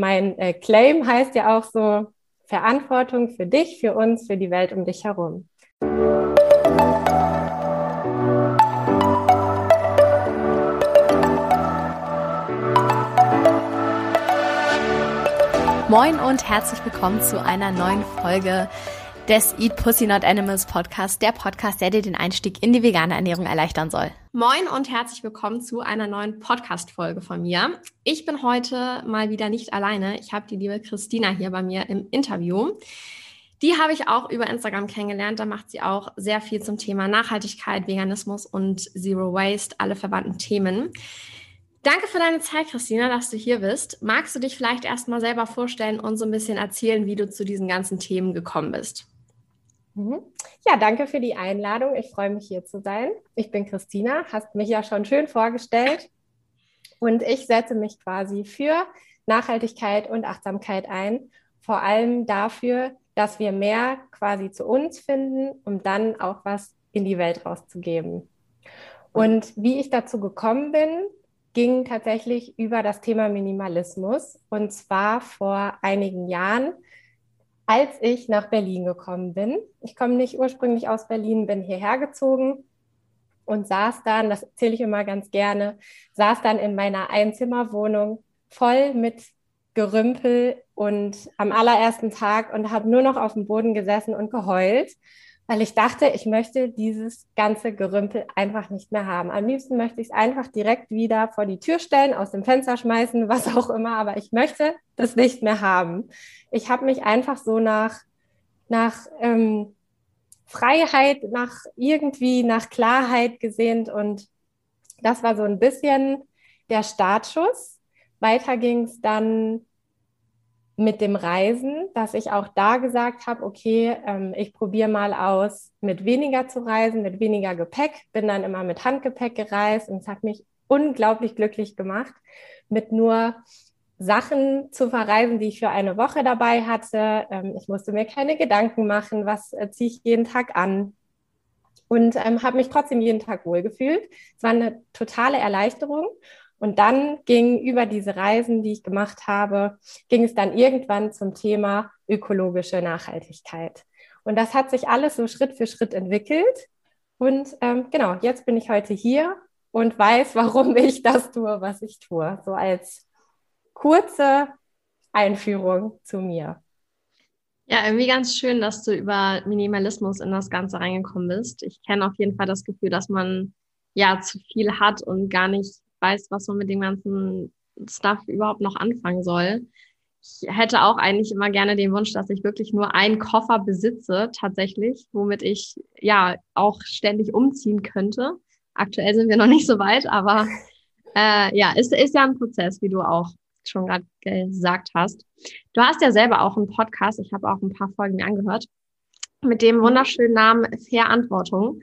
mein äh, Claim heißt ja auch so Verantwortung für dich, für uns, für die Welt um dich herum. Moin und herzlich willkommen zu einer neuen Folge des Eat Pussy Not Animals Podcast, der Podcast, der dir den Einstieg in die vegane Ernährung erleichtern soll. Moin und herzlich willkommen zu einer neuen Podcast-Folge von mir. Ich bin heute mal wieder nicht alleine. Ich habe die liebe Christina hier bei mir im Interview. Die habe ich auch über Instagram kennengelernt. Da macht sie auch sehr viel zum Thema Nachhaltigkeit, Veganismus und Zero Waste, alle verwandten Themen. Danke für deine Zeit, Christina, dass du hier bist. Magst du dich vielleicht erstmal selber vorstellen und so ein bisschen erzählen, wie du zu diesen ganzen Themen gekommen bist? Mhm. Ja, danke für die Einladung. Ich freue mich hier zu sein. Ich bin Christina, hast mich ja schon schön vorgestellt. Und ich setze mich quasi für Nachhaltigkeit und Achtsamkeit ein. Vor allem dafür, dass wir mehr quasi zu uns finden, um dann auch was in die Welt rauszugeben. Und wie ich dazu gekommen bin, ging tatsächlich über das Thema Minimalismus. Und zwar vor einigen Jahren, als ich nach Berlin gekommen bin. Ich komme nicht ursprünglich aus Berlin, bin hierher gezogen und saß dann, das erzähle ich immer ganz gerne, saß dann in meiner Einzimmerwohnung voll mit Gerümpel und am allerersten Tag und habe nur noch auf dem Boden gesessen und geheult weil ich dachte, ich möchte dieses ganze Gerümpel einfach nicht mehr haben. Am liebsten möchte ich es einfach direkt wieder vor die Tür stellen, aus dem Fenster schmeißen, was auch immer, aber ich möchte das nicht mehr haben. Ich habe mich einfach so nach, nach ähm, Freiheit, nach irgendwie, nach Klarheit gesehnt und das war so ein bisschen der Startschuss. Weiter ging es dann mit dem Reisen, dass ich auch da gesagt habe, okay, ähm, ich probiere mal aus, mit weniger zu reisen, mit weniger Gepäck. Bin dann immer mit Handgepäck gereist und es hat mich unglaublich glücklich gemacht, mit nur Sachen zu verreisen, die ich für eine Woche dabei hatte. Ähm, ich musste mir keine Gedanken machen, was äh, ziehe ich jeden Tag an. Und ähm, habe mich trotzdem jeden Tag wohlgefühlt. Es war eine totale Erleichterung. Und dann ging über diese Reisen, die ich gemacht habe, ging es dann irgendwann zum Thema ökologische Nachhaltigkeit. Und das hat sich alles so Schritt für Schritt entwickelt. Und ähm, genau, jetzt bin ich heute hier und weiß, warum ich das tue, was ich tue. So als kurze Einführung zu mir. Ja, irgendwie ganz schön, dass du über Minimalismus in das Ganze reingekommen bist. Ich kenne auf jeden Fall das Gefühl, dass man ja zu viel hat und gar nicht weiß, was man mit dem ganzen Stuff überhaupt noch anfangen soll. Ich hätte auch eigentlich immer gerne den Wunsch, dass ich wirklich nur einen Koffer besitze, tatsächlich, womit ich ja auch ständig umziehen könnte. Aktuell sind wir noch nicht so weit, aber äh, ja, ist, ist ja ein Prozess, wie du auch schon gerade gesagt hast. Du hast ja selber auch einen Podcast, ich habe auch ein paar Folgen mir angehört, mit dem wunderschönen Namen Verantwortung.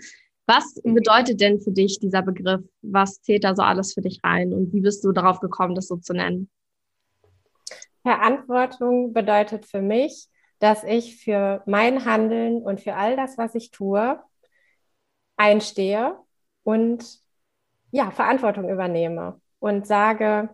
Was bedeutet denn für dich dieser Begriff? Was zählt da so alles für dich rein? Und wie bist du darauf gekommen, das so zu nennen? Verantwortung bedeutet für mich, dass ich für mein Handeln und für all das, was ich tue, einstehe und ja, Verantwortung übernehme und sage,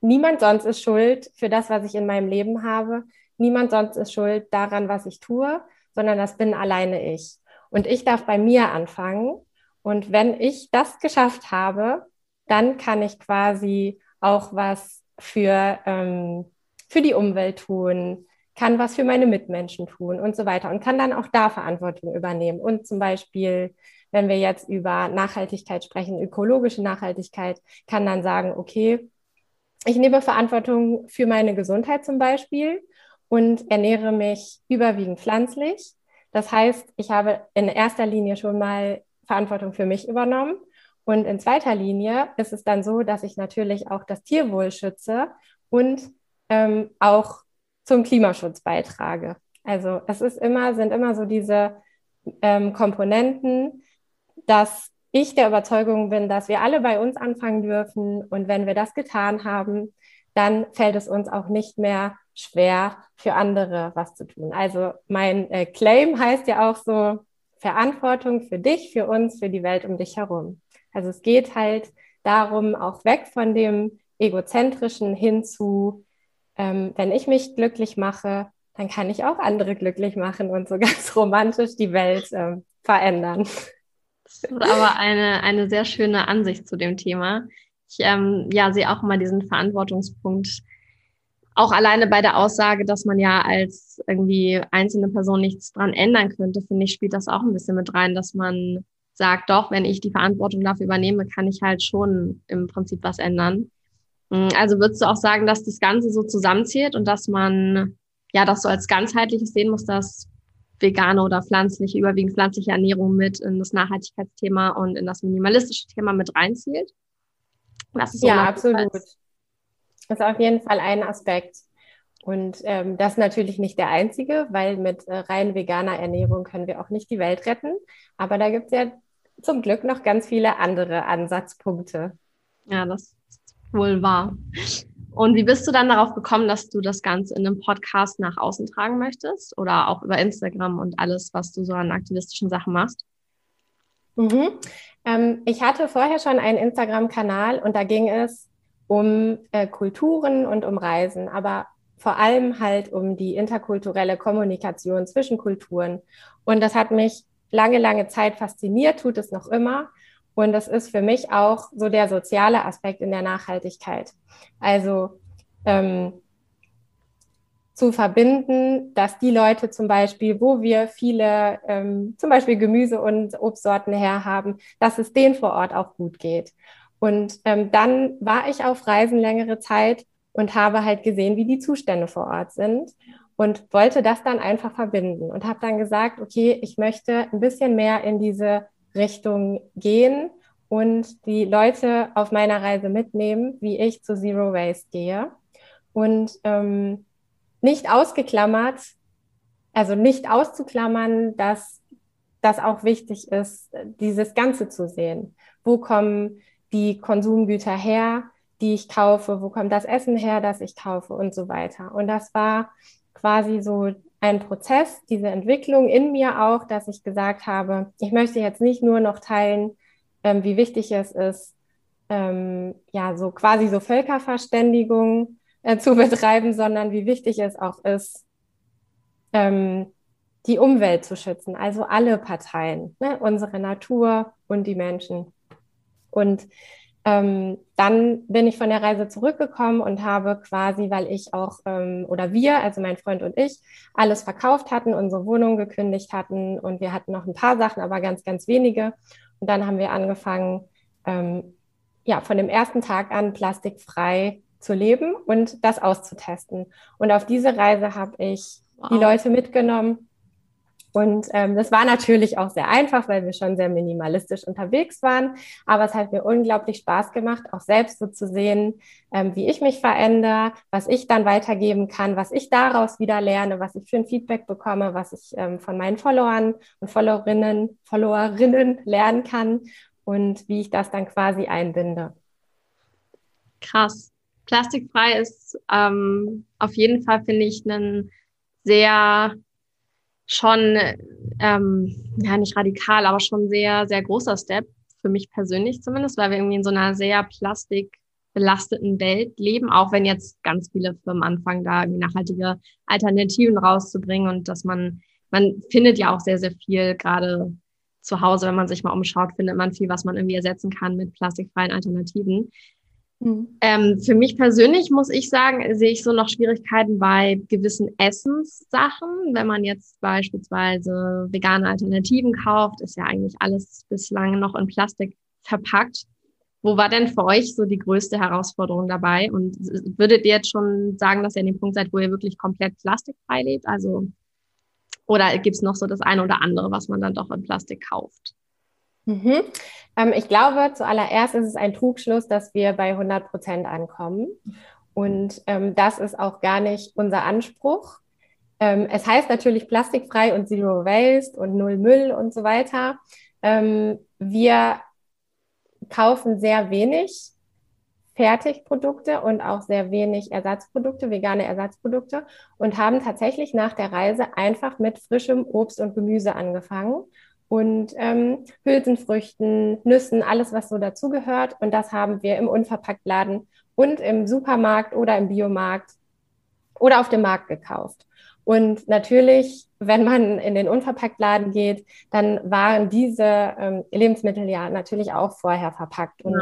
niemand sonst ist schuld für das, was ich in meinem Leben habe. Niemand sonst ist schuld daran, was ich tue, sondern das bin alleine ich. Und ich darf bei mir anfangen. Und wenn ich das geschafft habe, dann kann ich quasi auch was für, ähm, für die Umwelt tun, kann was für meine Mitmenschen tun und so weiter und kann dann auch da Verantwortung übernehmen. Und zum Beispiel, wenn wir jetzt über Nachhaltigkeit sprechen, ökologische Nachhaltigkeit, kann dann sagen, okay, ich nehme Verantwortung für meine Gesundheit zum Beispiel und ernähre mich überwiegend pflanzlich das heißt, ich habe in erster Linie schon mal Verantwortung für mich übernommen. Und in zweiter Linie ist es dann so, dass ich natürlich auch das Tierwohl schütze und ähm, auch zum Klimaschutz beitrage. Also es ist immer, sind immer so diese ähm, Komponenten, dass ich der Überzeugung bin, dass wir alle bei uns anfangen dürfen. Und wenn wir das getan haben, dann fällt es uns auch nicht mehr schwer, für andere was zu tun. Also mein äh, Claim heißt ja auch so, Verantwortung für dich, für uns, für die Welt um dich herum. Also es geht halt darum, auch weg von dem egozentrischen hin zu, ähm, wenn ich mich glücklich mache, dann kann ich auch andere glücklich machen und so ganz romantisch die Welt ähm, verändern. Das ist aber eine, eine sehr schöne Ansicht zu dem Thema. Ich ähm, ja, sehe auch immer diesen Verantwortungspunkt auch alleine bei der Aussage, dass man ja als irgendwie einzelne Person nichts dran ändern könnte, finde ich, spielt das auch ein bisschen mit rein, dass man sagt, doch, wenn ich die Verantwortung dafür übernehme, kann ich halt schon im Prinzip was ändern. Mm, also würdest du auch sagen, dass das Ganze so zusammenzählt und dass man ja das so als ganzheitliches sehen muss, dass vegane oder pflanzliche, überwiegend pflanzliche Ernährung mit in das Nachhaltigkeitsthema und in das minimalistische Thema mit reinzählt? Das ist ja, absolut. Das ist auf jeden Fall ein Aspekt. Und ähm, das ist natürlich nicht der einzige, weil mit äh, rein veganer Ernährung können wir auch nicht die Welt retten. Aber da gibt es ja zum Glück noch ganz viele andere Ansatzpunkte. Ja, das ist wohl wahr. Und wie bist du dann darauf gekommen, dass du das Ganze in einem Podcast nach außen tragen möchtest oder auch über Instagram und alles, was du so an aktivistischen Sachen machst? Mhm. Ähm, ich hatte vorher schon einen Instagram-Kanal und da ging es um äh, Kulturen und um Reisen, aber vor allem halt um die interkulturelle Kommunikation zwischen Kulturen. Und das hat mich lange, lange Zeit fasziniert, tut es noch immer. Und das ist für mich auch so der soziale Aspekt in der Nachhaltigkeit. Also ähm, zu verbinden, dass die Leute zum Beispiel, wo wir viele ähm, zum Beispiel Gemüse und Obstsorten herhaben, dass es denen vor Ort auch gut geht. Und ähm, dann war ich auf Reisen längere Zeit und habe halt gesehen, wie die Zustände vor Ort sind und wollte das dann einfach verbinden und habe dann gesagt, okay, ich möchte ein bisschen mehr in diese Richtung gehen und die Leute auf meiner Reise mitnehmen, wie ich zu Zero Waste gehe. Und ähm, nicht ausgeklammert, also nicht auszuklammern, dass das auch wichtig ist, dieses Ganze zu sehen. Wo kommen die Konsumgüter her, die ich kaufe, wo kommt das Essen her, das ich kaufe und so weiter. Und das war quasi so ein Prozess, diese Entwicklung in mir auch, dass ich gesagt habe, ich möchte jetzt nicht nur noch teilen, ähm, wie wichtig es ist, ähm, ja, so quasi so Völkerverständigung äh, zu betreiben, sondern wie wichtig es auch ist, ähm, die Umwelt zu schützen, also alle Parteien, ne? unsere Natur und die Menschen. Und ähm, dann bin ich von der Reise zurückgekommen und habe quasi, weil ich auch ähm, oder wir, also mein Freund und ich, alles verkauft hatten, unsere Wohnung gekündigt hatten und wir hatten noch ein paar Sachen, aber ganz, ganz wenige. Und dann haben wir angefangen, ähm, ja, von dem ersten Tag an plastikfrei zu leben und das auszutesten. Und auf diese Reise habe ich wow. die Leute mitgenommen und ähm, das war natürlich auch sehr einfach, weil wir schon sehr minimalistisch unterwegs waren. Aber es hat mir unglaublich Spaß gemacht, auch selbst so zu sehen, ähm, wie ich mich verändere, was ich dann weitergeben kann, was ich daraus wieder lerne, was ich für ein Feedback bekomme, was ich ähm, von meinen Followern und Followerinnen, Followerinnen lernen kann und wie ich das dann quasi einbinde. Krass. Plastikfrei ist ähm, auf jeden Fall, finde ich, ein sehr schon, ähm, ja, nicht radikal, aber schon sehr, sehr großer Step, für mich persönlich zumindest, weil wir irgendwie in so einer sehr plastikbelasteten Welt leben, auch wenn jetzt ganz viele Firmen anfangen, da irgendwie nachhaltige Alternativen rauszubringen und dass man, man findet ja auch sehr, sehr viel, gerade zu Hause, wenn man sich mal umschaut, findet man viel, was man irgendwie ersetzen kann mit plastikfreien Alternativen. Mhm. Ähm, für mich persönlich muss ich sagen, sehe ich so noch Schwierigkeiten bei gewissen Essenssachen. Wenn man jetzt beispielsweise vegane Alternativen kauft, ist ja eigentlich alles bislang noch in Plastik verpackt. Wo war denn für euch so die größte Herausforderung dabei? Und würdet ihr jetzt schon sagen, dass ihr an dem Punkt seid, wo ihr wirklich komplett plastikfrei lebt? Also, oder gibt es noch so das eine oder andere, was man dann doch in Plastik kauft? Mhm. Ähm, ich glaube, zuallererst ist es ein Trugschluss, dass wir bei 100 Prozent ankommen. Und ähm, das ist auch gar nicht unser Anspruch. Ähm, es heißt natürlich plastikfrei und Zero Waste und Null Müll und so weiter. Ähm, wir kaufen sehr wenig Fertigprodukte und auch sehr wenig Ersatzprodukte, vegane Ersatzprodukte und haben tatsächlich nach der Reise einfach mit frischem Obst und Gemüse angefangen und ähm, Hülsenfrüchten, Nüssen, alles, was so dazugehört. Und das haben wir im Unverpacktladen und im Supermarkt oder im Biomarkt oder auf dem Markt gekauft. Und natürlich, wenn man in den Unverpacktladen geht, dann waren diese ähm, Lebensmittel ja natürlich auch vorher verpackt. Und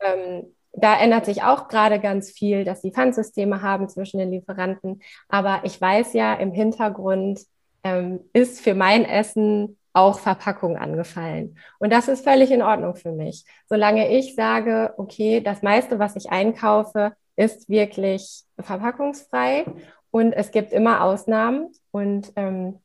ja. ähm, da ändert sich auch gerade ganz viel, dass die Pfandsysteme haben zwischen den Lieferanten. Aber ich weiß ja, im Hintergrund ähm, ist für mein Essen auch Verpackung angefallen. Und das ist völlig in Ordnung für mich. Solange ich sage, okay, das meiste, was ich einkaufe, ist wirklich verpackungsfrei und es gibt immer Ausnahmen. Und ähm,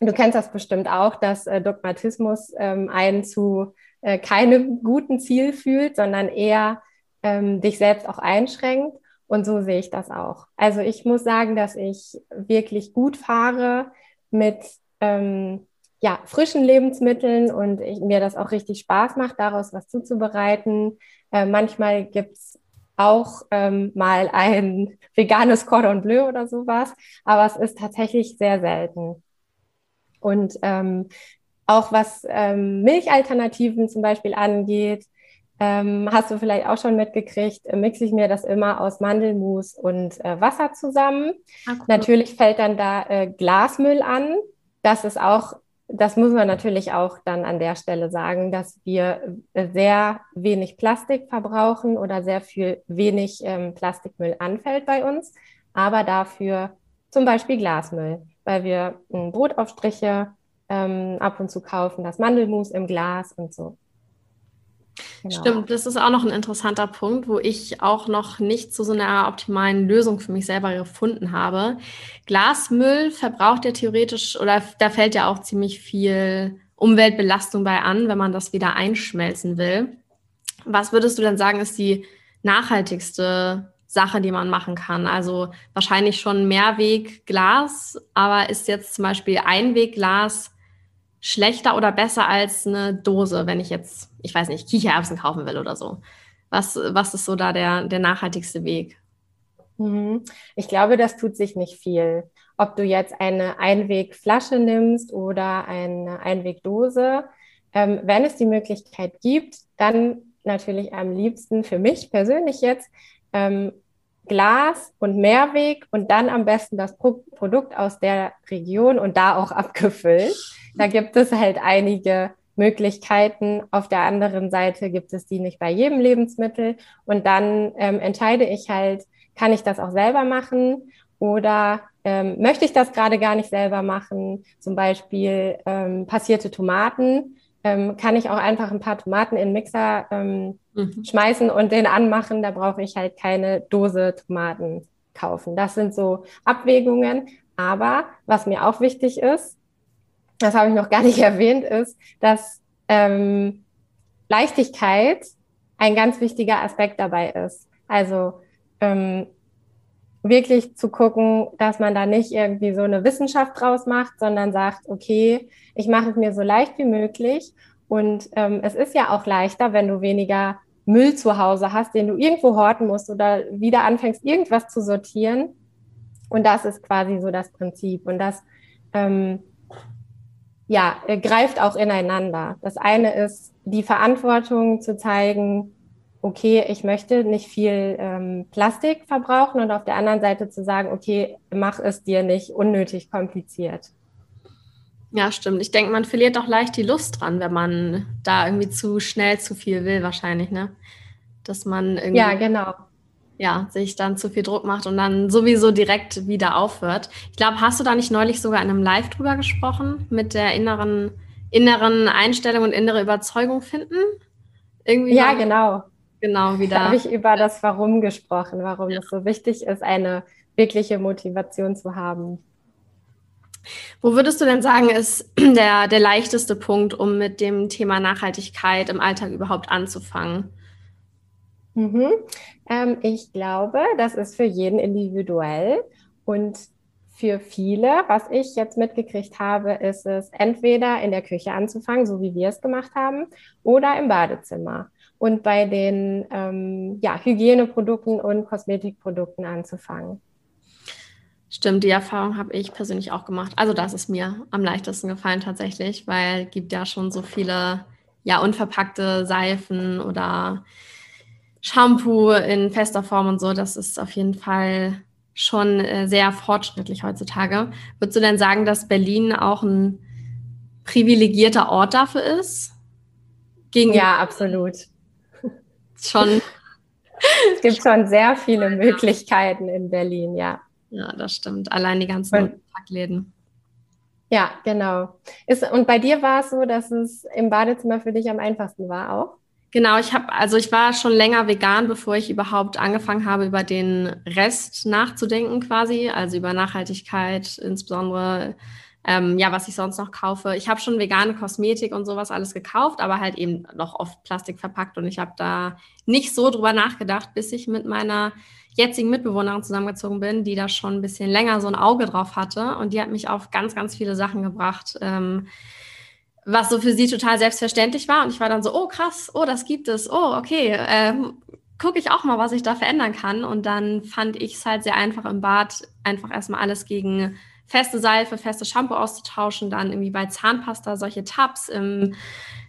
du kennst das bestimmt auch, dass äh, Dogmatismus ähm, einen zu äh, keinem guten Ziel fühlt, sondern eher ähm, dich selbst auch einschränkt. Und so sehe ich das auch. Also ich muss sagen, dass ich wirklich gut fahre mit ähm, ja, frischen Lebensmitteln und ich, mir das auch richtig Spaß macht, daraus was zuzubereiten. Äh, manchmal gibt's auch ähm, mal ein veganes Cordon Bleu oder sowas, aber es ist tatsächlich sehr selten. Und ähm, auch was ähm, Milchalternativen zum Beispiel angeht, ähm, hast du vielleicht auch schon mitgekriegt, äh, mixe ich mir das immer aus Mandelmus und äh, Wasser zusammen. Ah, cool. Natürlich fällt dann da äh, Glasmüll an. Das ist auch das muss man natürlich auch dann an der Stelle sagen, dass wir äh, sehr wenig Plastik verbrauchen oder sehr viel wenig ähm, Plastikmüll anfällt bei uns, aber dafür zum Beispiel Glasmüll, weil wir ähm, Brotaufstriche ähm, ab und zu kaufen, das Mandelmus im Glas und so. Genau. Stimmt, das ist auch noch ein interessanter Punkt, wo ich auch noch nicht zu so einer optimalen Lösung für mich selber gefunden habe. Glasmüll verbraucht ja theoretisch oder da fällt ja auch ziemlich viel Umweltbelastung bei an, wenn man das wieder einschmelzen will. Was würdest du denn sagen, ist die nachhaltigste Sache, die man machen kann? Also wahrscheinlich schon Mehrwegglas, aber ist jetzt zum Beispiel Einwegglas schlechter oder besser als eine Dose, wenn ich jetzt, ich weiß nicht, Kichererbsen kaufen will oder so? Was, was ist so da der, der nachhaltigste Weg? Mhm. Ich glaube, das tut sich nicht viel. Ob du jetzt eine Einwegflasche nimmst oder eine Einwegdose, ähm, wenn es die Möglichkeit gibt, dann natürlich am liebsten für mich persönlich jetzt ähm, Glas und Mehrweg und dann am besten das Pro Produkt aus der Region und da auch abgefüllt. Da gibt es halt einige Möglichkeiten. Auf der anderen Seite gibt es die nicht bei jedem Lebensmittel. Und dann ähm, entscheide ich halt, kann ich das auch selber machen oder ähm, möchte ich das gerade gar nicht selber machen? Zum Beispiel ähm, passierte Tomaten. Ähm, kann ich auch einfach ein paar Tomaten in den Mixer ähm, mhm. schmeißen und den anmachen. Da brauche ich halt keine Dose Tomaten kaufen. Das sind so Abwägungen. Aber was mir auch wichtig ist, das habe ich noch gar nicht erwähnt, ist, dass ähm, Leichtigkeit ein ganz wichtiger Aspekt dabei ist. Also ähm, wirklich zu gucken, dass man da nicht irgendwie so eine Wissenschaft draus macht, sondern sagt, okay, ich mache es mir so leicht wie möglich. Und ähm, es ist ja auch leichter, wenn du weniger Müll zu Hause hast, den du irgendwo horten musst oder wieder anfängst, irgendwas zu sortieren. Und das ist quasi so das Prinzip. Und das ähm, ja, greift auch ineinander. Das eine ist, die Verantwortung zu zeigen, okay, ich möchte nicht viel ähm, Plastik verbrauchen und auf der anderen Seite zu sagen, okay, mach es dir nicht unnötig kompliziert. Ja, stimmt. Ich denke, man verliert doch leicht die Lust dran, wenn man da irgendwie zu schnell zu viel will, wahrscheinlich, ne? Dass man irgendwie. Ja, genau ja, sich dann zu viel Druck macht und dann sowieso direkt wieder aufhört. Ich glaube, hast du da nicht neulich sogar in einem Live drüber gesprochen, mit der inneren, inneren Einstellung und innere Überzeugung finden? Irgendwie ja, genau. Genau, wieder. Da habe ich über das Warum gesprochen, warum ja. es so wichtig ist, eine wirkliche Motivation zu haben. Wo würdest du denn sagen, ist der, der leichteste Punkt, um mit dem Thema Nachhaltigkeit im Alltag überhaupt anzufangen? Mhm. Ähm, ich glaube, das ist für jeden individuell und für viele, was ich jetzt mitgekriegt habe, ist es entweder in der Küche anzufangen, so wie wir es gemacht haben, oder im Badezimmer. Und bei den ähm, ja, Hygieneprodukten und Kosmetikprodukten anzufangen. Stimmt, die Erfahrung habe ich persönlich auch gemacht. Also das ist mir am leichtesten gefallen tatsächlich, weil es gibt ja schon so viele ja unverpackte Seifen oder Shampoo in fester Form und so, das ist auf jeden Fall schon äh, sehr fortschrittlich heutzutage. Würdest du denn sagen, dass Berlin auch ein privilegierter Ort dafür ist? Gegen ja, absolut. Schon. es gibt schon sehr viele Möglichkeiten in Berlin, ja. Ja, das stimmt. Allein die ganzen Packläden. Ja, genau. Ist, und bei dir war es so, dass es im Badezimmer für dich am einfachsten war auch? Genau, ich habe, also ich war schon länger vegan, bevor ich überhaupt angefangen habe, über den Rest nachzudenken quasi, also über Nachhaltigkeit, insbesondere ähm, ja, was ich sonst noch kaufe. Ich habe schon vegane Kosmetik und sowas alles gekauft, aber halt eben noch oft Plastik verpackt und ich habe da nicht so drüber nachgedacht, bis ich mit meiner jetzigen Mitbewohnerin zusammengezogen bin, die da schon ein bisschen länger so ein Auge drauf hatte und die hat mich auf ganz, ganz viele Sachen gebracht. Ähm, was so für sie total selbstverständlich war. Und ich war dann so, oh krass, oh, das gibt es, oh, okay, ähm, gucke ich auch mal, was ich da verändern kann. Und dann fand ich es halt sehr einfach im Bad, einfach erstmal alles gegen feste Seife, feste Shampoo auszutauschen, dann irgendwie bei Zahnpasta solche Tabs im,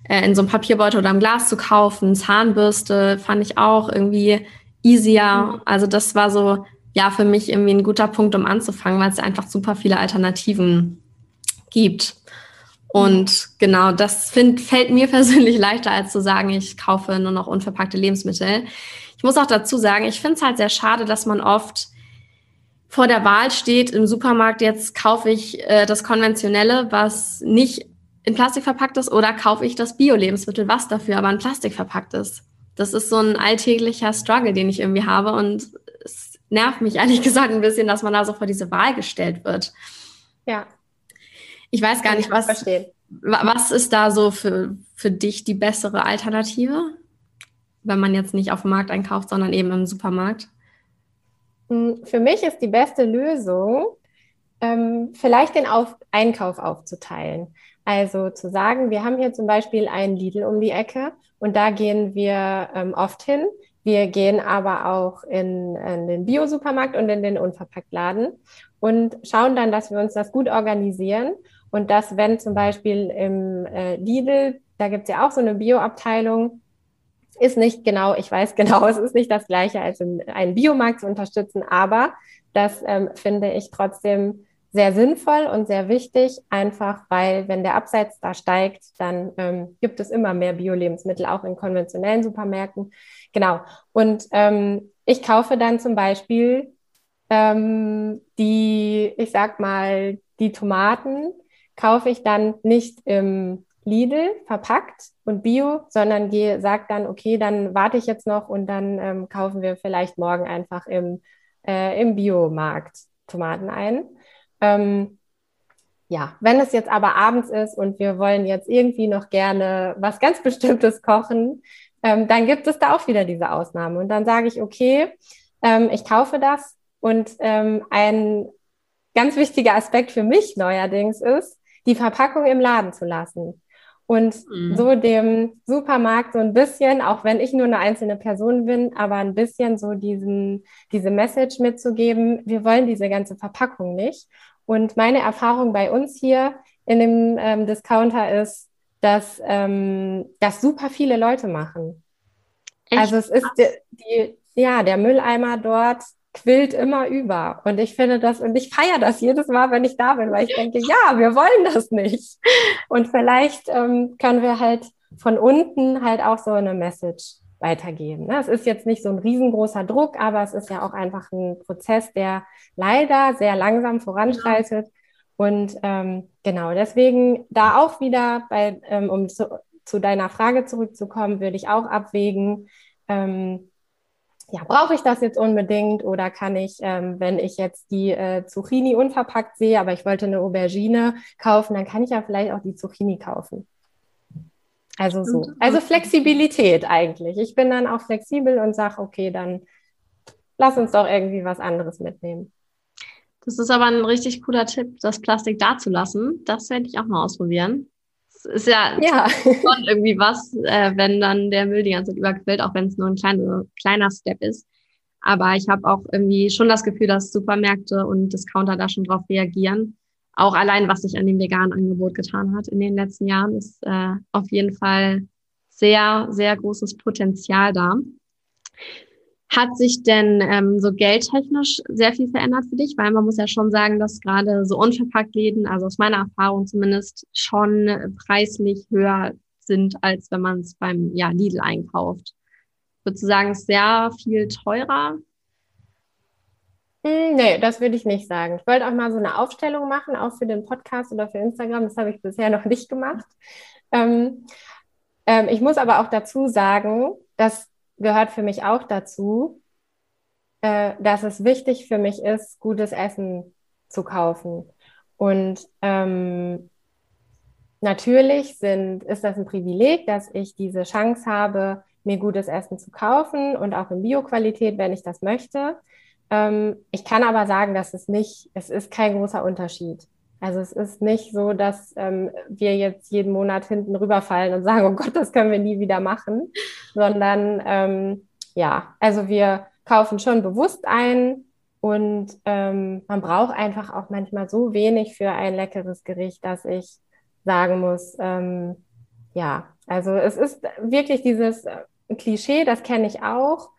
äh, in so einem Papierbeutel oder im Glas zu kaufen. Zahnbürste fand ich auch irgendwie easier. Mhm. Also das war so, ja, für mich irgendwie ein guter Punkt, um anzufangen, weil es einfach super viele Alternativen gibt. Und genau, das find, fällt mir persönlich leichter, als zu sagen, ich kaufe nur noch unverpackte Lebensmittel. Ich muss auch dazu sagen, ich finde es halt sehr schade, dass man oft vor der Wahl steht, im Supermarkt jetzt kaufe ich äh, das konventionelle, was nicht in Plastik verpackt ist, oder kaufe ich das Bio-Lebensmittel, was dafür aber in Plastik verpackt ist. Das ist so ein alltäglicher Struggle, den ich irgendwie habe und es nervt mich ehrlich gesagt ein bisschen, dass man da so vor diese Wahl gestellt wird. Ja, ich weiß gar nicht, was, was ist da so für, für dich die bessere Alternative, wenn man jetzt nicht auf dem Markt einkauft, sondern eben im Supermarkt? Hm, für mich ist die beste Lösung, ähm, vielleicht den auf Einkauf aufzuteilen. Also zu sagen, wir haben hier zum Beispiel einen Lidl um die Ecke und da gehen wir ähm, oft hin. Wir gehen aber auch in, in den Bio-Supermarkt und in den Unverpacktladen und schauen dann, dass wir uns das gut organisieren und dass, wenn zum Beispiel im äh, Lidl, da gibt es ja auch so eine Bio-Abteilung, ist nicht genau, ich weiß genau, es ist nicht das gleiche, als einen Biomarkt zu unterstützen, aber das ähm, finde ich trotzdem sehr sinnvoll und sehr wichtig, einfach weil, wenn der Absatz da steigt, dann ähm, gibt es immer mehr Bio-Lebensmittel, auch in konventionellen Supermärkten. Genau. Und ähm, ich kaufe dann zum Beispiel ähm, die, ich sag mal, die Tomaten kaufe ich dann nicht im Lidl verpackt und Bio, sondern gehe, sag dann, okay, dann warte ich jetzt noch und dann ähm, kaufen wir vielleicht morgen einfach im, äh, im Biomarkt Tomaten ein. Ähm, ja, wenn es jetzt aber abends ist und wir wollen jetzt irgendwie noch gerne was ganz Bestimmtes kochen, ähm, dann gibt es da auch wieder diese Ausnahme. Und dann sage ich, okay, ähm, ich kaufe das. Und ähm, ein ganz wichtiger Aspekt für mich neuerdings ist, die Verpackung im Laden zu lassen. Und mhm. so dem Supermarkt so ein bisschen, auch wenn ich nur eine einzelne Person bin, aber ein bisschen so diesen, diese Message mitzugeben, wir wollen diese ganze Verpackung nicht. Und meine Erfahrung bei uns hier in dem ähm, Discounter ist, dass ähm, das super viele Leute machen. Echt? Also es ist die, die, ja, der Mülleimer dort quillt immer über. Und ich finde das, und ich feiere das jedes Mal, wenn ich da bin, weil ich denke, ja, wir wollen das nicht. Und vielleicht ähm, können wir halt von unten halt auch so eine Message weitergeben. Ne? Es ist jetzt nicht so ein riesengroßer Druck, aber es ist ja auch einfach ein Prozess, der leider sehr langsam voranschreitet. Und ähm, genau, deswegen da auch wieder, bei, ähm, um zu, zu, deiner Frage zurückzukommen, würde ich auch abwägen, ähm, ja, brauche ich das jetzt unbedingt oder kann ich, ähm, wenn ich jetzt die äh, Zucchini unverpackt sehe, aber ich wollte eine Aubergine kaufen, dann kann ich ja vielleicht auch die Zucchini kaufen. Also so. Also Flexibilität eigentlich. Ich bin dann auch flexibel und sage, okay, dann lass uns doch irgendwie was anderes mitnehmen. Das ist aber ein richtig cooler Tipp, das Plastik da zu lassen. Das werde ich auch mal ausprobieren ist ja, ja. schon irgendwie was, äh, wenn dann der Müll die ganze Zeit überquillt, auch wenn es nur ein kleiner, kleiner Step ist. Aber ich habe auch irgendwie schon das Gefühl, dass Supermärkte und Discounter da schon drauf reagieren. Auch allein, was sich an dem veganen Angebot getan hat in den letzten Jahren, ist äh, auf jeden Fall sehr, sehr großes Potenzial da. Hat sich denn ähm, so geldtechnisch sehr viel verändert für dich? Weil man muss ja schon sagen, dass gerade so unverpackt Läden, also aus meiner Erfahrung zumindest, schon preislich höher sind, als wenn man es beim ja, Lidl einkauft. Würdest du sagen, ist sehr viel teurer? Hm, nee, das würde ich nicht sagen. Ich wollte auch mal so eine Aufstellung machen, auch für den Podcast oder für Instagram. Das habe ich bisher noch nicht gemacht. Ähm, ähm, ich muss aber auch dazu sagen, das gehört für mich auch dazu, äh, dass es wichtig für mich ist, gutes Essen zu kaufen. Und ähm, natürlich sind, ist das ein Privileg, dass ich diese Chance habe, mir gutes Essen zu kaufen und auch in Bioqualität, wenn ich das möchte. Ähm, ich kann aber sagen, dass es nicht, es ist kein großer Unterschied. Also es ist nicht so, dass ähm, wir jetzt jeden Monat hinten rüberfallen und sagen, oh Gott, das können wir nie wieder machen, sondern ähm, ja, also wir kaufen schon bewusst ein und ähm, man braucht einfach auch manchmal so wenig für ein leckeres Gericht, dass ich sagen muss, ähm, ja, also es ist wirklich dieses äh, Klischee, das kenne ich auch.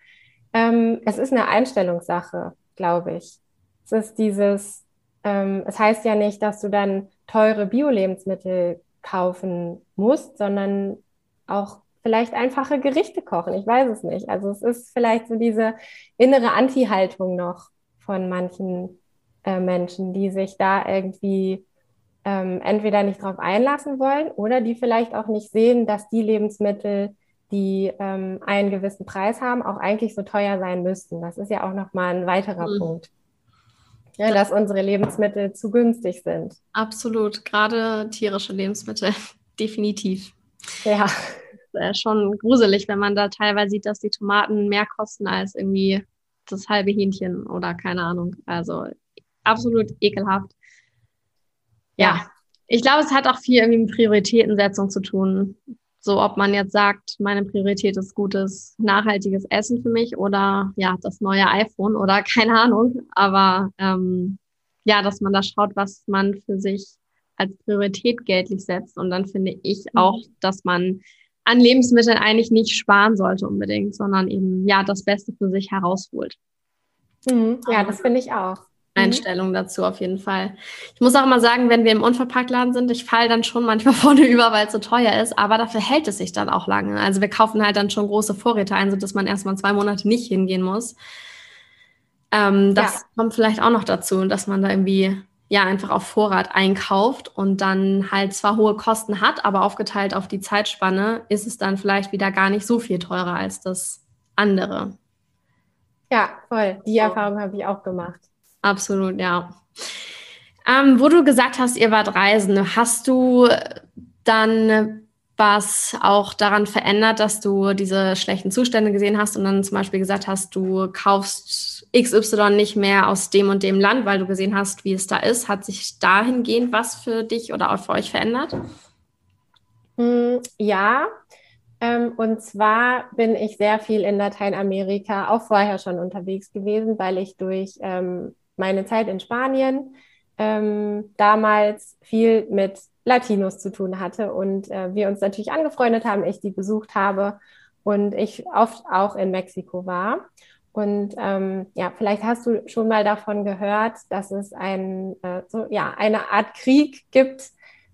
Ähm, es ist eine Einstellungssache, glaube ich. Es ist dieses, ähm, es heißt ja nicht, dass du dann teure Bio-Lebensmittel kaufen musst, sondern auch vielleicht einfache Gerichte kochen. Ich weiß es nicht. Also es ist vielleicht so diese innere Anti-Haltung noch von manchen äh, Menschen, die sich da irgendwie ähm, entweder nicht drauf einlassen wollen oder die vielleicht auch nicht sehen, dass die Lebensmittel, die ähm, einen gewissen Preis haben, auch eigentlich so teuer sein müssten. Das ist ja auch nochmal ein weiterer mhm. Punkt ja, dass unsere Lebensmittel zu günstig sind. Absolut, gerade tierische Lebensmittel, definitiv. Ja. Äh, schon gruselig, wenn man da teilweise sieht, dass die Tomaten mehr kosten als irgendwie das halbe Hähnchen oder keine Ahnung. Also absolut ekelhaft. Ja, ja. ich glaube, es hat auch viel irgendwie mit Prioritätensetzung zu tun. So, ob man jetzt sagt, meine Priorität ist gutes, nachhaltiges Essen für mich oder ja, das neue iPhone oder keine Ahnung. Aber ähm, ja, dass man da schaut, was man für sich als Priorität geltlich setzt. Und dann finde ich mhm. auch, dass man an Lebensmitteln eigentlich nicht sparen sollte unbedingt, sondern eben ja das Beste für sich herausholt. Mhm. Ja, das finde ich auch. Mhm. Einstellung dazu auf jeden Fall. Ich muss auch mal sagen, wenn wir im Unverpacktladen sind, ich falle dann schon manchmal vorne über, weil es so teuer ist, aber dafür hält es sich dann auch lange. Also wir kaufen halt dann schon große Vorräte ein, sodass man erstmal zwei Monate nicht hingehen muss. Ähm, das ja. kommt vielleicht auch noch dazu, dass man da irgendwie ja einfach auf Vorrat einkauft und dann halt zwar hohe Kosten hat, aber aufgeteilt auf die Zeitspanne ist es dann vielleicht wieder gar nicht so viel teurer als das andere. Ja, voll. Die Erfahrung habe ich auch gemacht. Absolut, ja. Ähm, wo du gesagt hast, ihr wart reisen, hast du dann was auch daran verändert, dass du diese schlechten Zustände gesehen hast und dann zum Beispiel gesagt hast, du kaufst XY nicht mehr aus dem und dem Land, weil du gesehen hast, wie es da ist. Hat sich dahingehend was für dich oder auch für euch verändert? Hm, ja, ähm, und zwar bin ich sehr viel in Lateinamerika auch vorher schon unterwegs gewesen, weil ich durch ähm, meine Zeit in Spanien ähm, damals viel mit Latinos zu tun hatte und äh, wir uns natürlich angefreundet haben, ich die besucht habe und ich oft auch in Mexiko war. Und ähm, ja, vielleicht hast du schon mal davon gehört, dass es ein, äh, so, ja, eine Art Krieg gibt,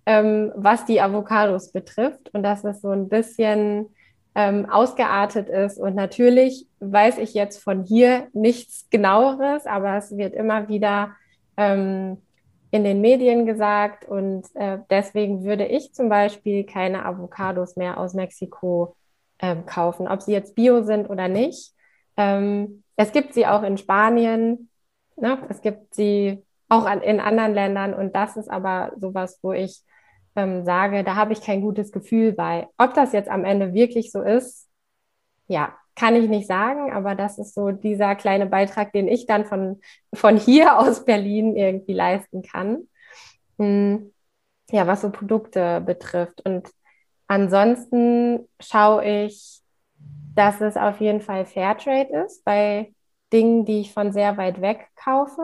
ähm, was die Avocados betrifft und dass es so ein bisschen ähm, ausgeartet ist. Und natürlich weiß ich jetzt von hier nichts genaueres, aber es wird immer wieder ähm, in den Medien gesagt. Und äh, deswegen würde ich zum Beispiel keine Avocados mehr aus Mexiko ähm, kaufen, ob sie jetzt bio sind oder nicht. Ähm, es gibt sie auch in Spanien, ne? es gibt sie auch an, in anderen Ländern. Und das ist aber sowas, wo ich ähm, sage, da habe ich kein gutes Gefühl bei. Ob das jetzt am Ende wirklich so ist, ja, kann ich nicht sagen, aber das ist so dieser kleine Beitrag, den ich dann von, von hier aus Berlin irgendwie leisten kann. Hm, ja, was so Produkte betrifft. Und ansonsten schaue ich, dass es auf jeden Fall Fairtrade ist bei Dingen, die ich von sehr weit weg kaufe.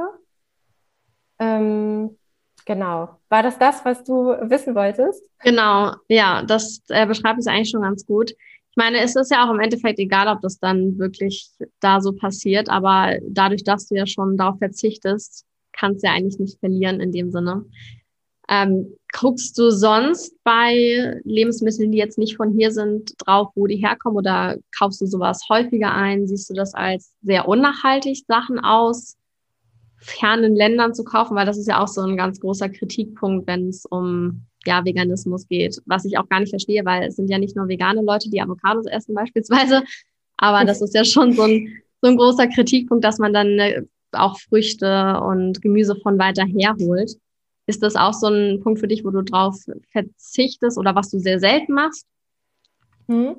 Ähm, Genau. War das das, was du wissen wolltest? Genau, ja, das äh, beschreibt es eigentlich schon ganz gut. Ich meine, es ist ja auch im Endeffekt egal, ob das dann wirklich da so passiert, aber dadurch, dass du ja schon darauf verzichtest, kannst du ja eigentlich nicht verlieren in dem Sinne. Ähm, guckst du sonst bei Lebensmitteln, die jetzt nicht von hier sind, drauf, wo die herkommen oder kaufst du sowas häufiger ein? Siehst du das als sehr unnachhaltig, Sachen aus fernen Ländern zu kaufen? Weil das ist ja auch so ein ganz großer Kritikpunkt, wenn es um ja, Veganismus geht, was ich auch gar nicht verstehe, weil es sind ja nicht nur vegane Leute, die Avocados essen beispielsweise, aber das ist ja schon so ein, so ein großer Kritikpunkt, dass man dann äh, auch Früchte und Gemüse von weiter her holt. Ist das auch so ein Punkt für dich, wo du drauf verzichtest oder was du sehr selten machst? Hm.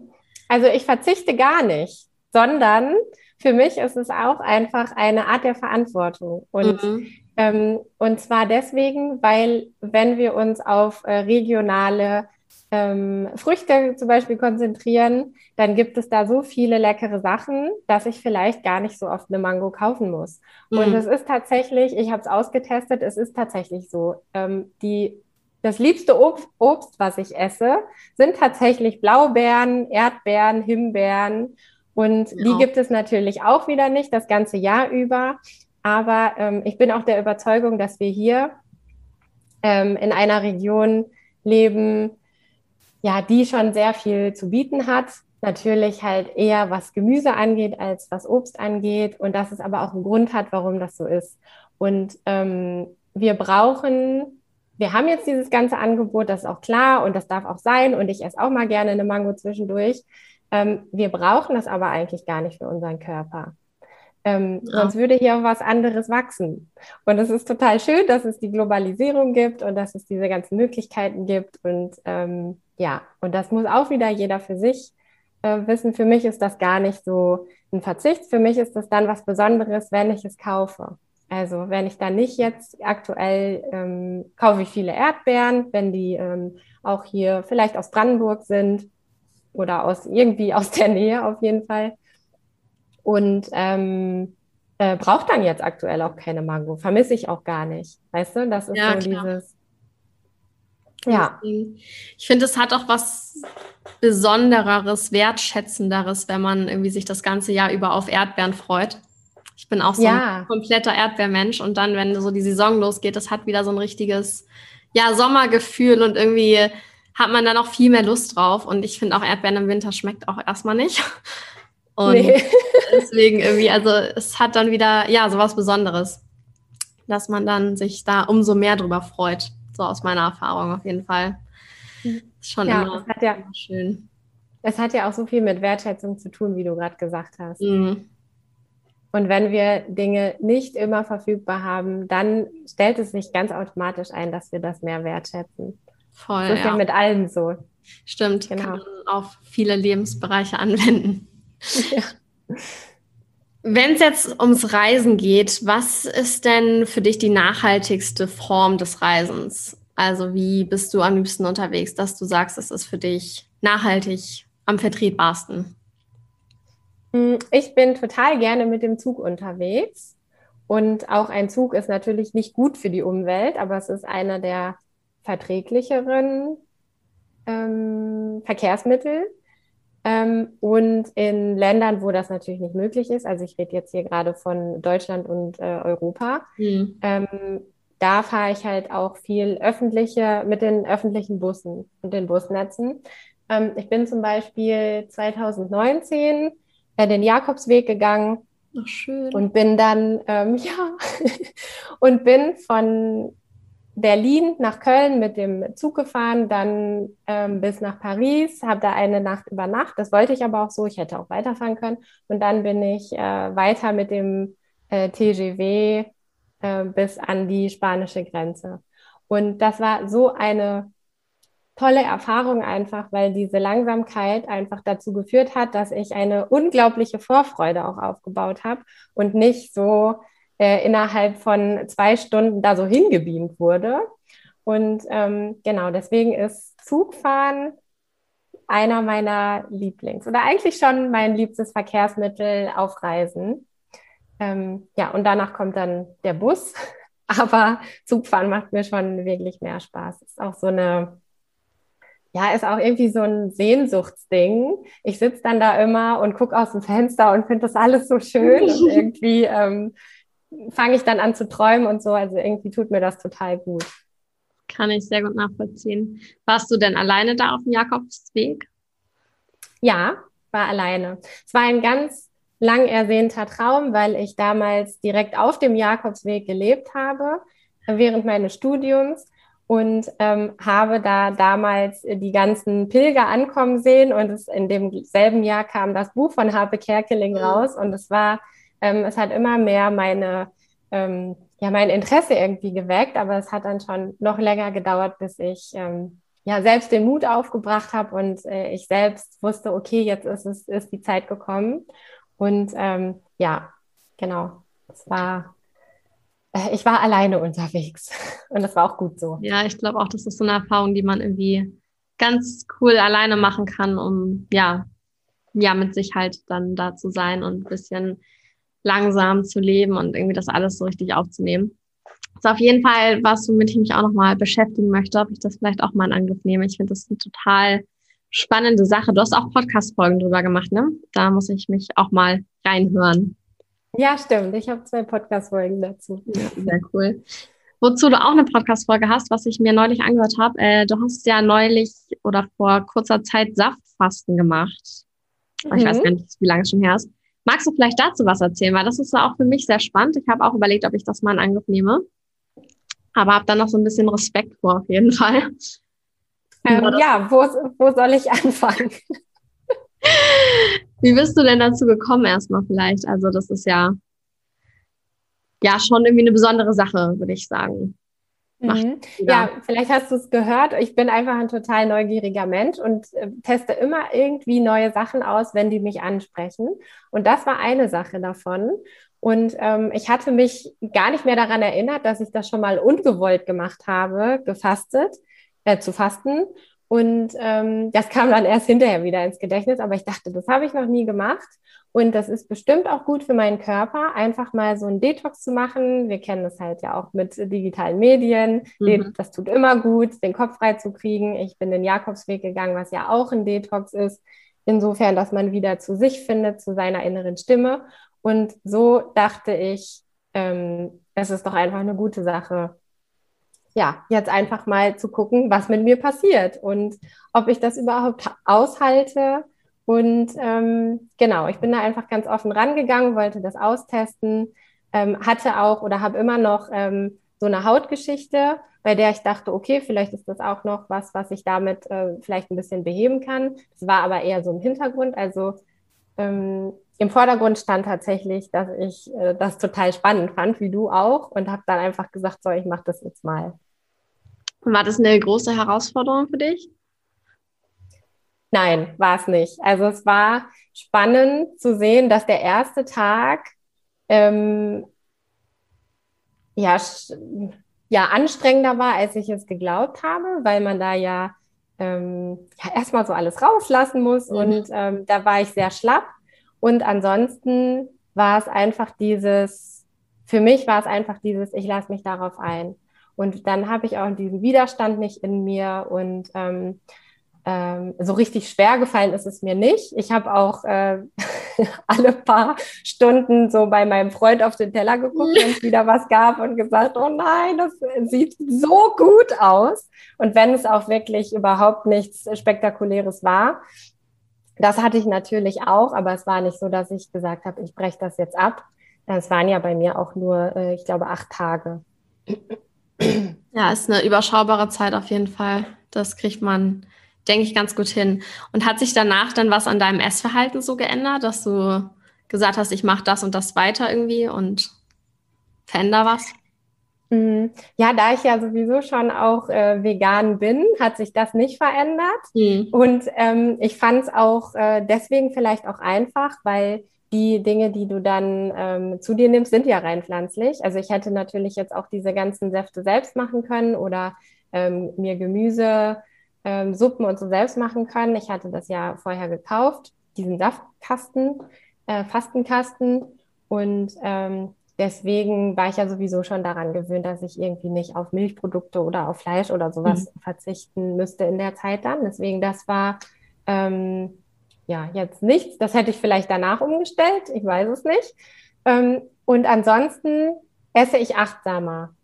Also ich verzichte gar nicht, sondern für mich ist es auch einfach eine Art der Verantwortung. Und mhm. Ähm, und zwar deswegen, weil wenn wir uns auf äh, regionale ähm, Früchte zum Beispiel konzentrieren, dann gibt es da so viele leckere Sachen, dass ich vielleicht gar nicht so oft eine Mango kaufen muss. Mhm. Und es ist tatsächlich, ich habe es ausgetestet, es ist tatsächlich so. Ähm, die, das liebste Obst, Obst, was ich esse, sind tatsächlich Blaubeeren, Erdbeeren, Himbeeren. Und ja. die gibt es natürlich auch wieder nicht das ganze Jahr über. Aber ähm, ich bin auch der Überzeugung, dass wir hier ähm, in einer Region leben, ja, die schon sehr viel zu bieten hat. Natürlich halt eher was Gemüse angeht als was Obst angeht. Und dass es aber auch einen Grund hat, warum das so ist. Und ähm, wir brauchen, wir haben jetzt dieses ganze Angebot, das ist auch klar und das darf auch sein. Und ich esse auch mal gerne eine Mango zwischendurch. Ähm, wir brauchen das aber eigentlich gar nicht für unseren Körper. Ähm, ja. Sonst würde hier was anderes wachsen. Und es ist total schön, dass es die Globalisierung gibt und dass es diese ganzen Möglichkeiten gibt. Und ähm, ja, und das muss auch wieder jeder für sich äh, wissen. Für mich ist das gar nicht so ein Verzicht. Für mich ist das dann was Besonderes, wenn ich es kaufe. Also wenn ich dann nicht jetzt aktuell ähm, kaufe ich viele Erdbeeren, wenn die ähm, auch hier vielleicht aus Brandenburg sind oder aus irgendwie aus der Nähe auf jeden Fall und ähm, äh, braucht dann jetzt aktuell auch keine Mango. Vermisse ich auch gar nicht. Weißt du, das ist ja, so klar. dieses. Ja. Ich finde, es hat auch was Besondereres, Wertschätzenderes, wenn man irgendwie sich das ganze Jahr über auf Erdbeeren freut. Ich bin auch so ja. ein kompletter Erdbeermensch und dann, wenn so die Saison losgeht, das hat wieder so ein richtiges, ja, Sommergefühl und irgendwie hat man dann auch viel mehr Lust drauf. Und ich finde auch Erdbeeren im Winter schmeckt auch erstmal nicht. Und nee. deswegen irgendwie, also es hat dann wieder, ja, sowas Besonderes, dass man dann sich da umso mehr drüber freut. So aus meiner Erfahrung auf jeden Fall. Ist schon ja, immer, ja, immer, schön. Es hat ja auch so viel mit Wertschätzung zu tun, wie du gerade gesagt hast. Mhm. Und wenn wir Dinge nicht immer verfügbar haben, dann stellt es sich ganz automatisch ein, dass wir das mehr wertschätzen. Voll. Das ist ja, ja mit allen so. Stimmt, genau. kann man auf viele Lebensbereiche anwenden. Ja. Wenn es jetzt ums Reisen geht, was ist denn für dich die nachhaltigste Form des Reisens? Also wie bist du am liebsten unterwegs, dass du sagst, es ist für dich nachhaltig am vertretbarsten? Hm, ich bin total gerne mit dem Zug unterwegs. Und auch ein Zug ist natürlich nicht gut für die Umwelt, aber es ist einer der verträglicheren ähm, Verkehrsmittel. Ähm, und in Ländern, wo das natürlich nicht möglich ist, also ich rede jetzt hier gerade von Deutschland und äh, Europa, mhm. ähm, da fahre ich halt auch viel öffentliche mit den öffentlichen Bussen und den Busnetzen. Ähm, ich bin zum Beispiel 2019 äh, den Jakobsweg gegangen Ach, schön. und bin dann, ähm, ja, und bin von Berlin nach Köln mit dem Zug gefahren, dann ähm, bis nach Paris, habe da eine Nacht über Nacht. Das wollte ich aber auch so, ich hätte auch weiterfahren können. Und dann bin ich äh, weiter mit dem äh, TGW äh, bis an die spanische Grenze. Und das war so eine tolle Erfahrung einfach, weil diese Langsamkeit einfach dazu geführt hat, dass ich eine unglaubliche Vorfreude auch aufgebaut habe und nicht so äh, innerhalb von zwei Stunden da so hingebeamt wurde. Und ähm, genau, deswegen ist Zugfahren einer meiner Lieblings- oder eigentlich schon mein liebstes Verkehrsmittel auf Reisen. Ähm, ja, und danach kommt dann der Bus. Aber Zugfahren macht mir schon wirklich mehr Spaß. Ist auch so eine, ja, ist auch irgendwie so ein Sehnsuchtsding. Ich sitze dann da immer und gucke aus dem Fenster und finde das alles so schön und irgendwie ähm, fange ich dann an zu träumen und so. Also irgendwie tut mir das total gut. Kann ich sehr gut nachvollziehen. Warst du denn alleine da auf dem Jakobsweg? Ja, war alleine. Es war ein ganz lang ersehnter Traum, weil ich damals direkt auf dem Jakobsweg gelebt habe während meines Studiums und ähm, habe da damals die ganzen Pilger ankommen sehen und es in demselben Jahr kam das Buch von Harpe Kerkeling mhm. raus und es war, ähm, es hat immer mehr meine, ähm, ja, mein Interesse irgendwie geweckt, aber es hat dann schon noch länger gedauert, bis ich ähm, ja selbst den Mut aufgebracht habe und äh, ich selbst wusste, okay, jetzt ist es ist die Zeit gekommen. Und ähm, ja, genau, es war äh, ich war alleine unterwegs. Und das war auch gut so. Ja, ich glaube auch, das ist so eine Erfahrung, die man irgendwie ganz cool alleine machen kann, um ja, ja, mit sich halt dann da zu sein und ein bisschen langsam zu leben und irgendwie das alles so richtig aufzunehmen. Das ist auf jeden Fall was, womit ich mich auch nochmal beschäftigen möchte, ob ich das vielleicht auch mal in Angriff nehme. Ich finde das eine total spannende Sache. Du hast auch Podcast-Folgen drüber gemacht, ne? Da muss ich mich auch mal reinhören. Ja, stimmt. Ich habe zwei Podcast-Folgen dazu. Ja, sehr cool. Wozu du auch eine Podcast-Folge hast, was ich mir neulich angehört habe. Äh, du hast ja neulich oder vor kurzer Zeit Saftfasten gemacht. Mhm. Ich weiß mhm. gar nicht, wie lange es schon her ist. Magst du vielleicht dazu was erzählen? Weil das ist auch für mich sehr spannend. Ich habe auch überlegt, ob ich das mal in Angriff nehme. Aber habe dann noch so ein bisschen Respekt vor, auf jeden Fall. Ähm, ja, wo, wo soll ich anfangen? Wie bist du denn dazu gekommen erstmal vielleicht? Also das ist ja, ja schon irgendwie eine besondere Sache, würde ich sagen. Mhm. Ja, vielleicht hast du es gehört. Ich bin einfach ein total neugieriger Mensch und äh, teste immer irgendwie neue Sachen aus, wenn die mich ansprechen. Und das war eine Sache davon. Und ähm, ich hatte mich gar nicht mehr daran erinnert, dass ich das schon mal ungewollt gemacht habe, gefastet, äh, zu fasten. Und ähm, das kam dann erst hinterher wieder ins Gedächtnis, aber ich dachte, das habe ich noch nie gemacht. Und das ist bestimmt auch gut für meinen Körper, einfach mal so einen Detox zu machen. Wir kennen das halt ja auch mit digitalen Medien. Mhm. Das tut immer gut, den Kopf frei zu kriegen. Ich bin den Jakobsweg gegangen, was ja auch ein Detox ist. Insofern, dass man wieder zu sich findet, zu seiner inneren Stimme. Und so dachte ich, ähm, es ist doch einfach eine gute Sache, ja, jetzt einfach mal zu gucken, was mit mir passiert und ob ich das überhaupt aushalte. Und ähm, genau, ich bin da einfach ganz offen rangegangen, wollte das austesten, ähm, hatte auch oder habe immer noch ähm, so eine Hautgeschichte, bei der ich dachte, okay, vielleicht ist das auch noch was, was ich damit äh, vielleicht ein bisschen beheben kann. Das war aber eher so im Hintergrund. Also ähm, im Vordergrund stand tatsächlich, dass ich äh, das total spannend fand, wie du auch, und habe dann einfach gesagt, so, ich mache das jetzt mal. War das eine große Herausforderung für dich? Nein, war es nicht. Also es war spannend zu sehen, dass der erste Tag ähm, ja, ja anstrengender war, als ich es geglaubt habe, weil man da ja, ähm, ja erstmal so alles rauslassen muss mhm. und ähm, da war ich sehr schlapp. Und ansonsten war es einfach dieses, für mich war es einfach dieses, ich lasse mich darauf ein. Und dann habe ich auch diesen Widerstand nicht in mir und ähm, ähm, so richtig schwer gefallen ist es mir nicht. Ich habe auch äh, alle paar Stunden so bei meinem Freund auf den Teller geguckt, wenn es wieder was gab und gesagt, oh nein, das sieht so gut aus. Und wenn es auch wirklich überhaupt nichts Spektakuläres war, das hatte ich natürlich auch, aber es war nicht so, dass ich gesagt habe, ich breche das jetzt ab. Es waren ja bei mir auch nur, äh, ich glaube, acht Tage. Ja, ist eine überschaubare Zeit auf jeden Fall. Das kriegt man, denke ich, ganz gut hin. Und hat sich danach dann was an deinem Essverhalten so geändert, dass du gesagt hast, ich mache das und das weiter irgendwie und veränder was? Mhm. Ja, da ich ja sowieso schon auch äh, vegan bin, hat sich das nicht verändert. Mhm. Und ähm, ich fand es auch äh, deswegen vielleicht auch einfach, weil die Dinge, die du dann ähm, zu dir nimmst, sind ja rein pflanzlich. Also ich hätte natürlich jetzt auch diese ganzen Säfte selbst machen können oder ähm, mir Gemüse, ähm, Suppen und so selbst machen können. Ich hatte das ja vorher gekauft, diesen Saftkasten, äh, Fastenkasten. Und ähm, deswegen war ich ja sowieso schon daran gewöhnt, dass ich irgendwie nicht auf Milchprodukte oder auf Fleisch oder sowas mhm. verzichten müsste in der Zeit dann. Deswegen, das war ähm, ja jetzt nichts. Das hätte ich vielleicht danach umgestellt. Ich weiß es nicht. Ähm, und ansonsten esse ich achtsamer.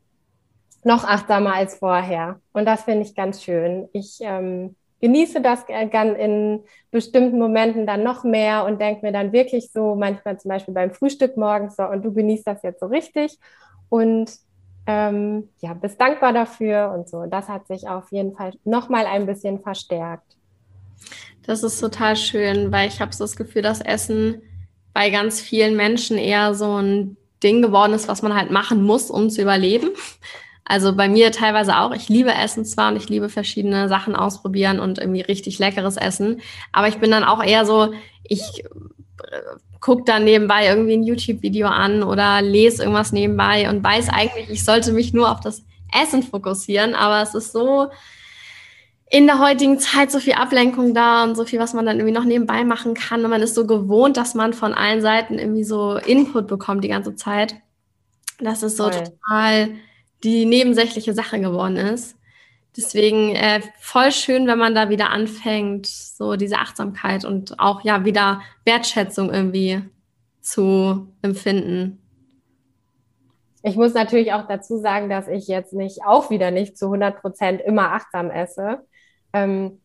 Noch achtsamer als vorher. Und das finde ich ganz schön. Ich ähm, genieße das in bestimmten Momenten dann noch mehr und denke mir dann wirklich so, manchmal zum Beispiel beim Frühstück morgens so, und du genießt das jetzt so richtig und ähm, ja, bist dankbar dafür und so. Das hat sich auf jeden Fall noch mal ein bisschen verstärkt. Das ist total schön, weil ich habe so das Gefühl, dass Essen bei ganz vielen Menschen eher so ein Ding geworden ist, was man halt machen muss, um zu überleben. Also bei mir teilweise auch. Ich liebe Essen zwar und ich liebe verschiedene Sachen ausprobieren und irgendwie richtig leckeres Essen. Aber ich bin dann auch eher so, ich äh, gucke dann nebenbei irgendwie ein YouTube-Video an oder lese irgendwas nebenbei und weiß eigentlich, ich sollte mich nur auf das Essen fokussieren. Aber es ist so in der heutigen Zeit so viel Ablenkung da und so viel, was man dann irgendwie noch nebenbei machen kann. Und man ist so gewohnt, dass man von allen Seiten irgendwie so Input bekommt die ganze Zeit. Das ist so Voll. total die nebensächliche Sache geworden ist. Deswegen äh, voll schön, wenn man da wieder anfängt, so diese Achtsamkeit und auch ja wieder Wertschätzung irgendwie zu empfinden. Ich muss natürlich auch dazu sagen, dass ich jetzt nicht auch wieder nicht zu 100 Prozent immer achtsam esse. Ähm,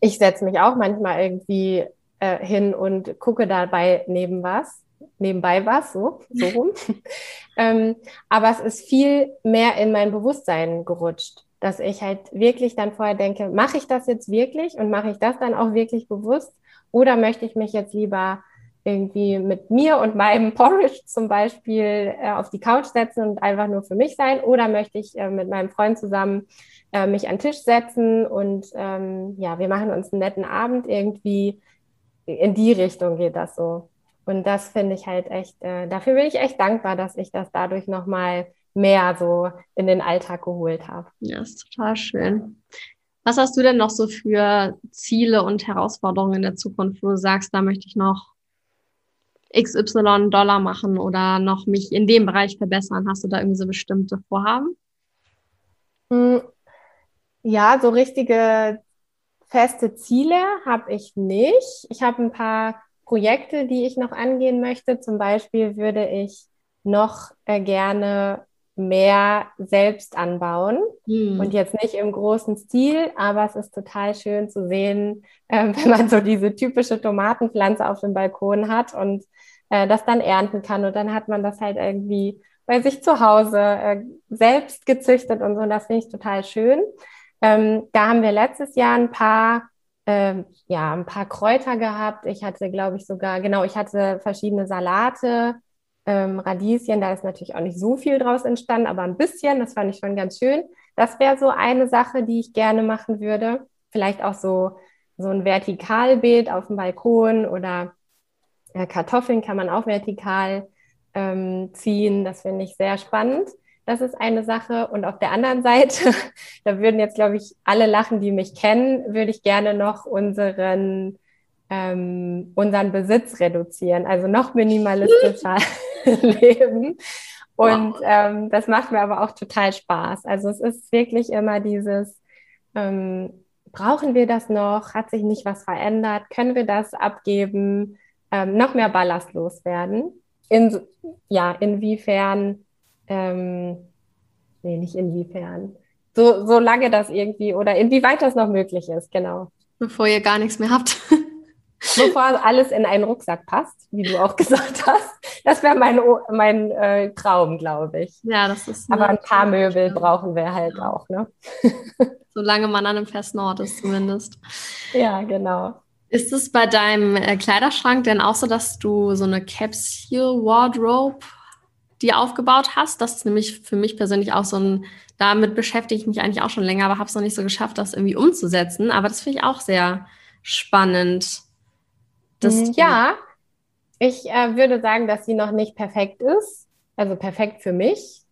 ich setze mich auch manchmal irgendwie äh, hin und gucke dabei neben was nebenbei was, so, so rum. ähm, aber es ist viel mehr in mein Bewusstsein gerutscht, dass ich halt wirklich dann vorher denke, mache ich das jetzt wirklich und mache ich das dann auch wirklich bewusst oder möchte ich mich jetzt lieber irgendwie mit mir und meinem Porridge zum Beispiel äh, auf die Couch setzen und einfach nur für mich sein oder möchte ich äh, mit meinem Freund zusammen äh, mich an den Tisch setzen und ähm, ja, wir machen uns einen netten Abend irgendwie. In die Richtung geht das so. Und das finde ich halt echt, äh, dafür bin ich echt dankbar, dass ich das dadurch nochmal mehr so in den Alltag geholt habe. Ja, ist total schön. Was hast du denn noch so für Ziele und Herausforderungen in der Zukunft, wo du sagst, da möchte ich noch XY Dollar machen oder noch mich in dem Bereich verbessern? Hast du da irgendwie so bestimmte Vorhaben? Hm, ja, so richtige feste Ziele habe ich nicht. Ich habe ein paar Projekte, die ich noch angehen möchte. Zum Beispiel würde ich noch äh, gerne mehr selbst anbauen mhm. und jetzt nicht im großen Stil, aber es ist total schön zu sehen, äh, wenn man so diese typische Tomatenpflanze auf dem Balkon hat und äh, das dann ernten kann und dann hat man das halt irgendwie bei sich zu Hause äh, selbst gezüchtet und so und das finde ich total schön. Ähm, da haben wir letztes Jahr ein paar ähm, ja, ein paar Kräuter gehabt. Ich hatte, glaube ich, sogar, genau, ich hatte verschiedene Salate, ähm, Radieschen, da ist natürlich auch nicht so viel draus entstanden, aber ein bisschen, das fand ich schon ganz schön. Das wäre so eine Sache, die ich gerne machen würde. Vielleicht auch so, so ein Vertikalbeet auf dem Balkon oder äh, Kartoffeln kann man auch vertikal ähm, ziehen. Das finde ich sehr spannend. Das ist eine Sache. Und auf der anderen Seite, da würden jetzt, glaube ich, alle lachen, die mich kennen, würde ich gerne noch unseren, ähm, unseren Besitz reduzieren, also noch minimalistischer leben. Und wow. ähm, das macht mir aber auch total Spaß. Also es ist wirklich immer dieses, ähm, brauchen wir das noch? Hat sich nicht was verändert? Können wir das abgeben? Ähm, noch mehr ballastlos werden? In, ja, inwiefern ähm, nee, nicht inwiefern. So, solange das irgendwie oder inwieweit das noch möglich ist, genau. Bevor ihr gar nichts mehr habt. Bevor alles in einen Rucksack passt, wie du auch gesagt hast. Das wäre mein, mein äh, Traum, glaube ich. Ja, das ist. Aber ein paar Möbel brauchen wir halt ja. auch, ne? Solange man an einem festen Ort ist, zumindest. Ja, genau. Ist es bei deinem äh, Kleiderschrank denn auch so, dass du so eine Capsule Wardrobe die aufgebaut hast. Das ist nämlich für mich persönlich auch so ein, damit beschäftige ich mich eigentlich auch schon länger, aber habe es noch nicht so geschafft, das irgendwie umzusetzen. Aber das finde ich auch sehr spannend. Mhm, ja, ich äh, würde sagen, dass sie noch nicht perfekt ist. Also perfekt für mich.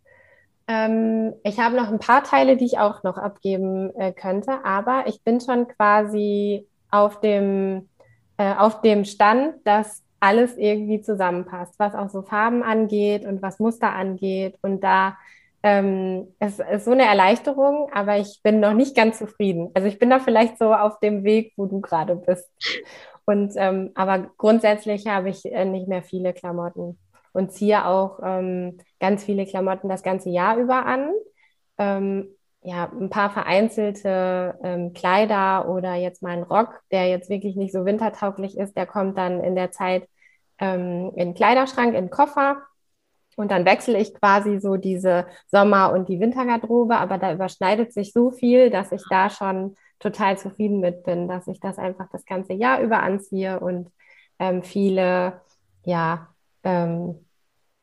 Ähm, ich habe noch ein paar Teile, die ich auch noch abgeben äh, könnte, aber ich bin schon quasi auf dem, äh, auf dem Stand, dass alles irgendwie zusammenpasst, was auch so Farben angeht und was Muster angeht. Und da ähm, es ist so eine Erleichterung, aber ich bin noch nicht ganz zufrieden. Also ich bin da vielleicht so auf dem Weg, wo du gerade bist. Und ähm, aber grundsätzlich habe ich äh, nicht mehr viele Klamotten und ziehe auch ähm, ganz viele Klamotten das ganze Jahr über an. Ähm, ja, ein paar vereinzelte ähm, Kleider oder jetzt mal ein Rock, der jetzt wirklich nicht so wintertauglich ist, der kommt dann in der Zeit ähm, in den Kleiderschrank, in den Koffer. Und dann wechsle ich quasi so diese Sommer- und die Wintergarderobe, aber da überschneidet sich so viel, dass ich da schon total zufrieden mit bin, dass ich das einfach das ganze Jahr über anziehe und ähm, viele, ja, ähm,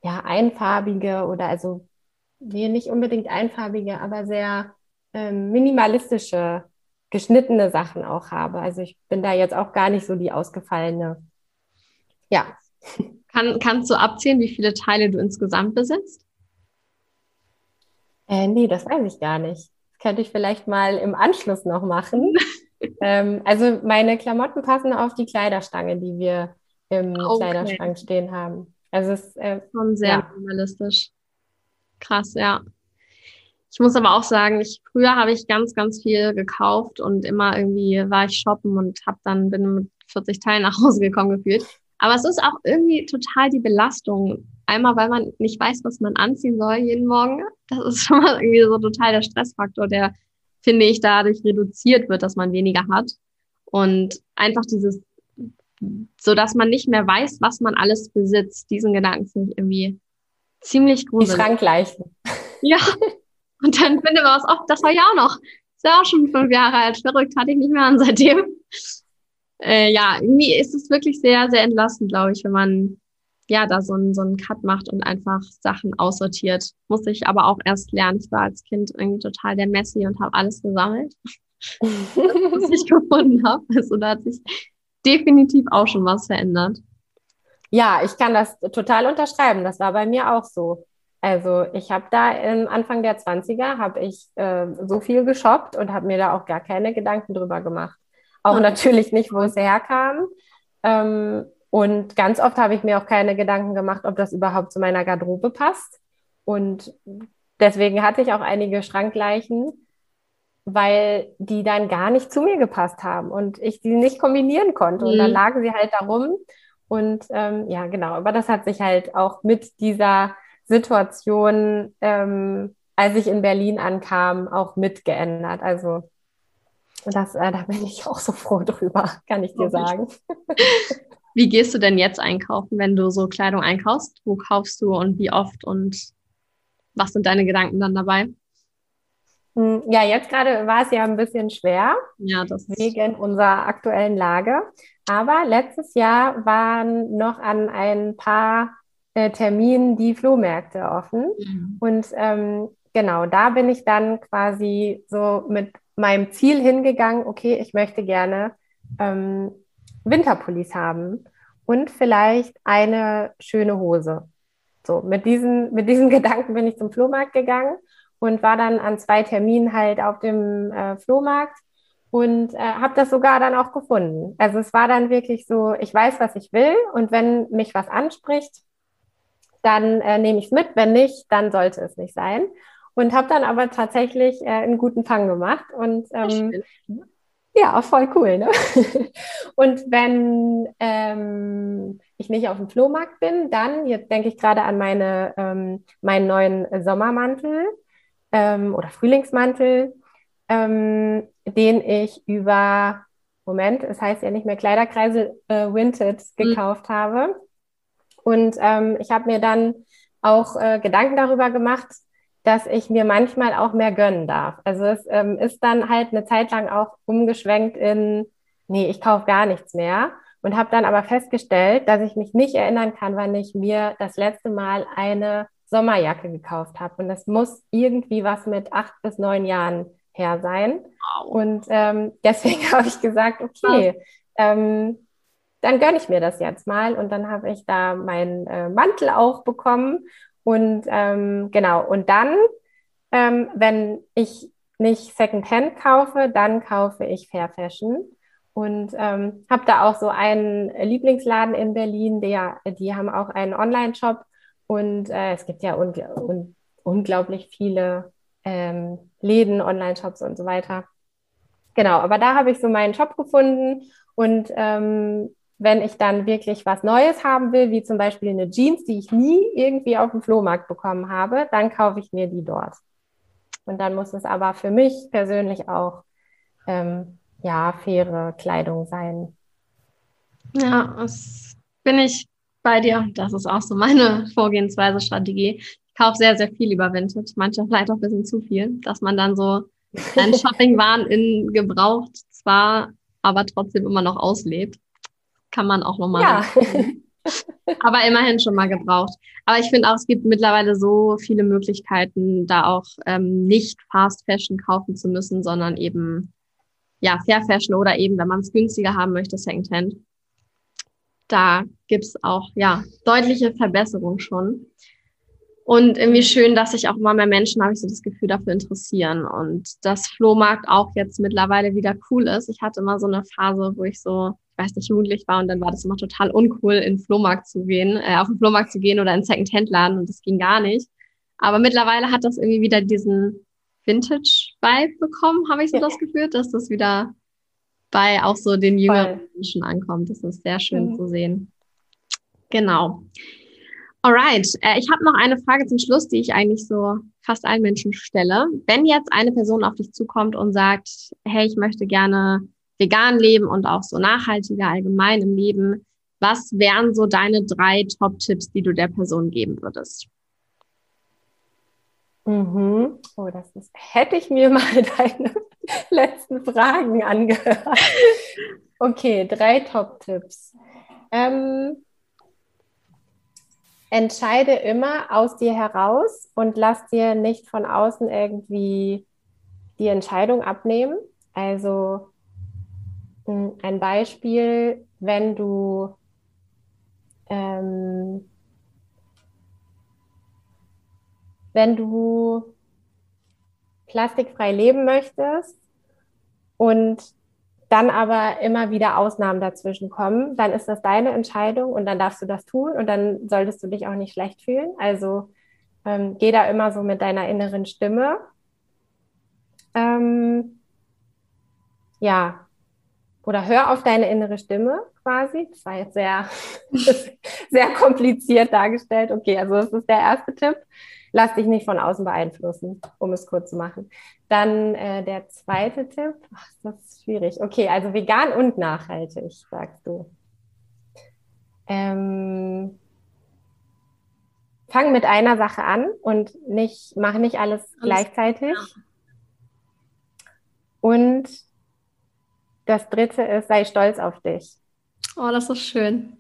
ja, einfarbige oder also nee, nicht unbedingt einfarbige, aber sehr ähm, minimalistische, geschnittene Sachen auch habe. Also ich bin da jetzt auch gar nicht so die ausgefallene. Ja. Kann, kannst du abzählen, wie viele Teile du insgesamt besitzt? Äh, nee, das weiß ich gar nicht. Das könnte ich vielleicht mal im Anschluss noch machen. ähm, also meine Klamotten passen auf die Kleiderstange, die wir im okay. Kleiderschrank stehen haben. Also es ist äh, schon sehr ja. minimalistisch. Krass, ja. Ich muss aber auch sagen, ich, früher habe ich ganz, ganz viel gekauft und immer irgendwie war ich shoppen und habe dann bin mit 40 Teilen nach Hause gekommen gefühlt. Aber es ist auch irgendwie total die Belastung. Einmal, weil man nicht weiß, was man anziehen soll jeden Morgen. Das ist schon mal irgendwie so total der Stressfaktor, der, finde ich, dadurch reduziert wird, dass man weniger hat. Und einfach dieses, so dass man nicht mehr weiß, was man alles besitzt. Diesen Gedanken finde ich irgendwie ziemlich gruselig. Die Schrankleichen. Ja. Und dann finde man was oft, das war ja auch noch. Ist ja auch schon fünf Jahre alt. Verrückt, hatte ich nicht mehr an seitdem. Äh, ja, irgendwie ist es wirklich sehr, sehr entlastend, glaube ich, wenn man ja da so einen, so einen Cut macht und einfach Sachen aussortiert. Muss ich aber auch erst lernen. Ich war als Kind irgendwie total der Messi und habe alles gesammelt, was ich gefunden habe. Also da hat sich definitiv auch schon was verändert. Ja, ich kann das total unterschreiben. Das war bei mir auch so. Also ich habe da im Anfang der 20er habe ich äh, so viel geshoppt und habe mir da auch gar keine Gedanken drüber gemacht. Auch natürlich nicht, wo es herkam. Ähm, und ganz oft habe ich mir auch keine Gedanken gemacht, ob das überhaupt zu meiner Garderobe passt. Und deswegen hatte ich auch einige Schrankleichen, weil die dann gar nicht zu mir gepasst haben und ich die nicht kombinieren konnte. Mhm. Und dann mhm. lagen sie halt da rum. Und ähm, ja, genau, aber das hat sich halt auch mit dieser Situation, ähm, als ich in Berlin ankam, auch mitgeändert. Also das, äh, da bin ich auch so froh drüber, kann ich dir sagen. Wie gehst du denn jetzt einkaufen, wenn du so Kleidung einkaufst? Wo kaufst du und wie oft und was sind deine Gedanken dann dabei? Hm, ja, jetzt gerade war es ja ein bisschen schwer ja, das wegen unserer aktuellen Lage. Aber letztes Jahr waren noch an ein paar äh, Terminen die Flohmärkte offen. Mhm. Und ähm, genau, da bin ich dann quasi so mit meinem Ziel hingegangen, okay, ich möchte gerne ähm, Winterpullis haben und vielleicht eine schöne Hose. So, mit diesen, mit diesen Gedanken bin ich zum Flohmarkt gegangen und war dann an zwei Terminen halt auf dem äh, Flohmarkt und äh, habe das sogar dann auch gefunden. Also es war dann wirklich so, ich weiß, was ich will und wenn mich was anspricht, dann äh, nehme ich es mit. Wenn nicht, dann sollte es nicht sein und habe dann aber tatsächlich äh, einen guten Fang gemacht und ähm, ja, voll cool. Ne? und wenn ähm, ich nicht auf dem Flohmarkt bin, dann, jetzt denke ich gerade an meine, ähm, meinen neuen Sommermantel ähm, oder Frühlingsmantel, ähm, den ich über, Moment, es heißt ja nicht mehr Kleiderkreisel äh, Vinted mhm. gekauft mhm. habe. Und ähm, ich habe mir dann auch äh, Gedanken darüber gemacht, dass ich mir manchmal auch mehr gönnen darf. Also es ähm, ist dann halt eine Zeit lang auch umgeschwenkt in, nee, ich kaufe gar nichts mehr und habe dann aber festgestellt, dass ich mich nicht erinnern kann, wann ich mir das letzte Mal eine Sommerjacke gekauft habe. Und das muss irgendwie was mit acht bis neun Jahren her sein. Und ähm, deswegen habe ich gesagt, okay, ähm, dann gönne ich mir das jetzt mal. Und dann habe ich da meinen äh, Mantel auch bekommen und ähm, genau, und dann, ähm, wenn ich nicht Secondhand kaufe, dann kaufe ich Fair Fashion. und ähm, habe da auch so einen Lieblingsladen in Berlin, der, die haben auch einen Online-Shop und äh, es gibt ja un un unglaublich viele ähm, Läden, Online-Shops und so weiter. Genau, aber da habe ich so meinen Shop gefunden und ähm, wenn ich dann wirklich was Neues haben will, wie zum Beispiel eine Jeans, die ich nie irgendwie auf dem Flohmarkt bekommen habe, dann kaufe ich mir die dort. Und dann muss es aber für mich persönlich auch ähm, ja faire Kleidung sein. Ja, das bin ich bei dir. Das ist auch so meine Vorgehensweise, Strategie. Ich kaufe sehr, sehr viel über Vintage, manchmal vielleicht auch ein bisschen zu viel, dass man dann so einen Shoppingwahn in gebraucht zwar, aber trotzdem immer noch auslebt. Kann man auch nochmal. Ja. aber immerhin schon mal gebraucht. Aber ich finde auch, es gibt mittlerweile so viele Möglichkeiten, da auch ähm, nicht Fast Fashion kaufen zu müssen, sondern eben ja Fair Fashion oder eben, wenn man es günstiger haben möchte, Secondhand. Da gibt's auch ja deutliche Verbesserungen schon. Und irgendwie schön, dass sich auch immer mehr Menschen, habe ich so das Gefühl, dafür interessieren. Und dass Flohmarkt auch jetzt mittlerweile wieder cool ist. Ich hatte immer so eine Phase, wo ich so, weiß nicht, jugendlich war und dann war das immer total uncool, in den Flohmarkt zu gehen, äh, auf den Flohmarkt zu gehen oder in Second-Hand-Laden und das ging gar nicht. Aber mittlerweile hat das irgendwie wieder diesen Vintage-Vibe bekommen, habe ich so ja. das Gefühl, dass das wieder bei auch so den jüngeren Voll. Menschen ankommt. Das ist sehr schön mhm. zu sehen. Genau. Alright, äh, ich habe noch eine Frage zum Schluss, die ich eigentlich so fast allen Menschen stelle. Wenn jetzt eine Person auf dich zukommt und sagt, hey, ich möchte gerne vegan leben und auch so nachhaltiger allgemein im Leben, was wären so deine drei Top-Tipps, die du der Person geben würdest? Mhm. Oh, das ist, hätte ich mir mal deine letzten Fragen angehört. Okay, drei Top-Tipps. Ähm, entscheide immer aus dir heraus und lass dir nicht von außen irgendwie die Entscheidung abnehmen. Also ein Beispiel, wenn du ähm, wenn du plastikfrei leben möchtest und dann aber immer wieder Ausnahmen dazwischen kommen, dann ist das deine Entscheidung und dann darfst du das tun und dann solltest du dich auch nicht schlecht fühlen. Also ähm, geh da immer so mit deiner inneren Stimme. Ähm, ja, oder hör auf deine innere Stimme quasi. Das war jetzt sehr, sehr kompliziert dargestellt. Okay, also das ist der erste Tipp lass dich nicht von außen beeinflussen, um es kurz zu machen. Dann äh, der zweite Tipp, ach, das ist schwierig. Okay, also vegan und nachhaltig, sagst du. Ähm, fang mit einer Sache an und nicht, mach nicht alles, gleichzeitig. Und das dritte ist, sei stolz auf dich. Oh, das ist schön.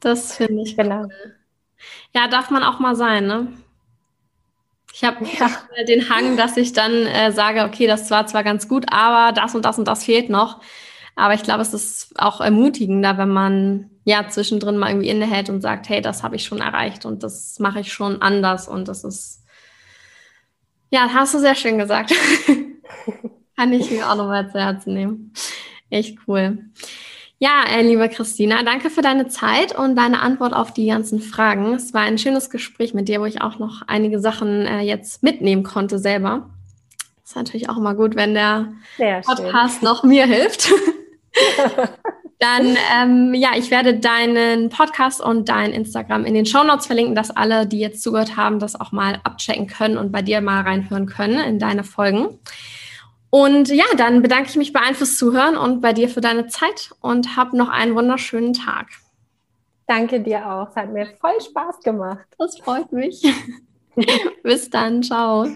Das finde ich genau. Cool. Ja, darf man auch mal sein, ne? Ich habe ja. den Hang, dass ich dann äh, sage, okay, das war zwar ganz gut, aber das und das und das fehlt noch. Aber ich glaube, es ist auch ermutigender, wenn man ja zwischendrin mal irgendwie innehält und sagt, hey, das habe ich schon erreicht und das mache ich schon anders und das ist, ja, hast du sehr schön gesagt. Kann ich mir auch noch mal zu Herzen nehmen. Echt cool. Ja, äh, liebe Christina, danke für deine Zeit und deine Antwort auf die ganzen Fragen. Es war ein schönes Gespräch mit dir, wo ich auch noch einige Sachen äh, jetzt mitnehmen konnte selber. ist natürlich auch immer gut, wenn der Sehr Podcast schön. noch mir hilft. Dann, ähm, ja, ich werde deinen Podcast und dein Instagram in den Show Notes verlinken, dass alle, die jetzt zugehört haben, das auch mal abchecken können und bei dir mal reinhören können in deine Folgen. Und ja, dann bedanke ich mich bei allen fürs Zuhören und bei dir für deine Zeit und hab noch einen wunderschönen Tag. Danke dir auch. Es hat mir voll Spaß gemacht. Das freut mich. Bis dann. Ciao.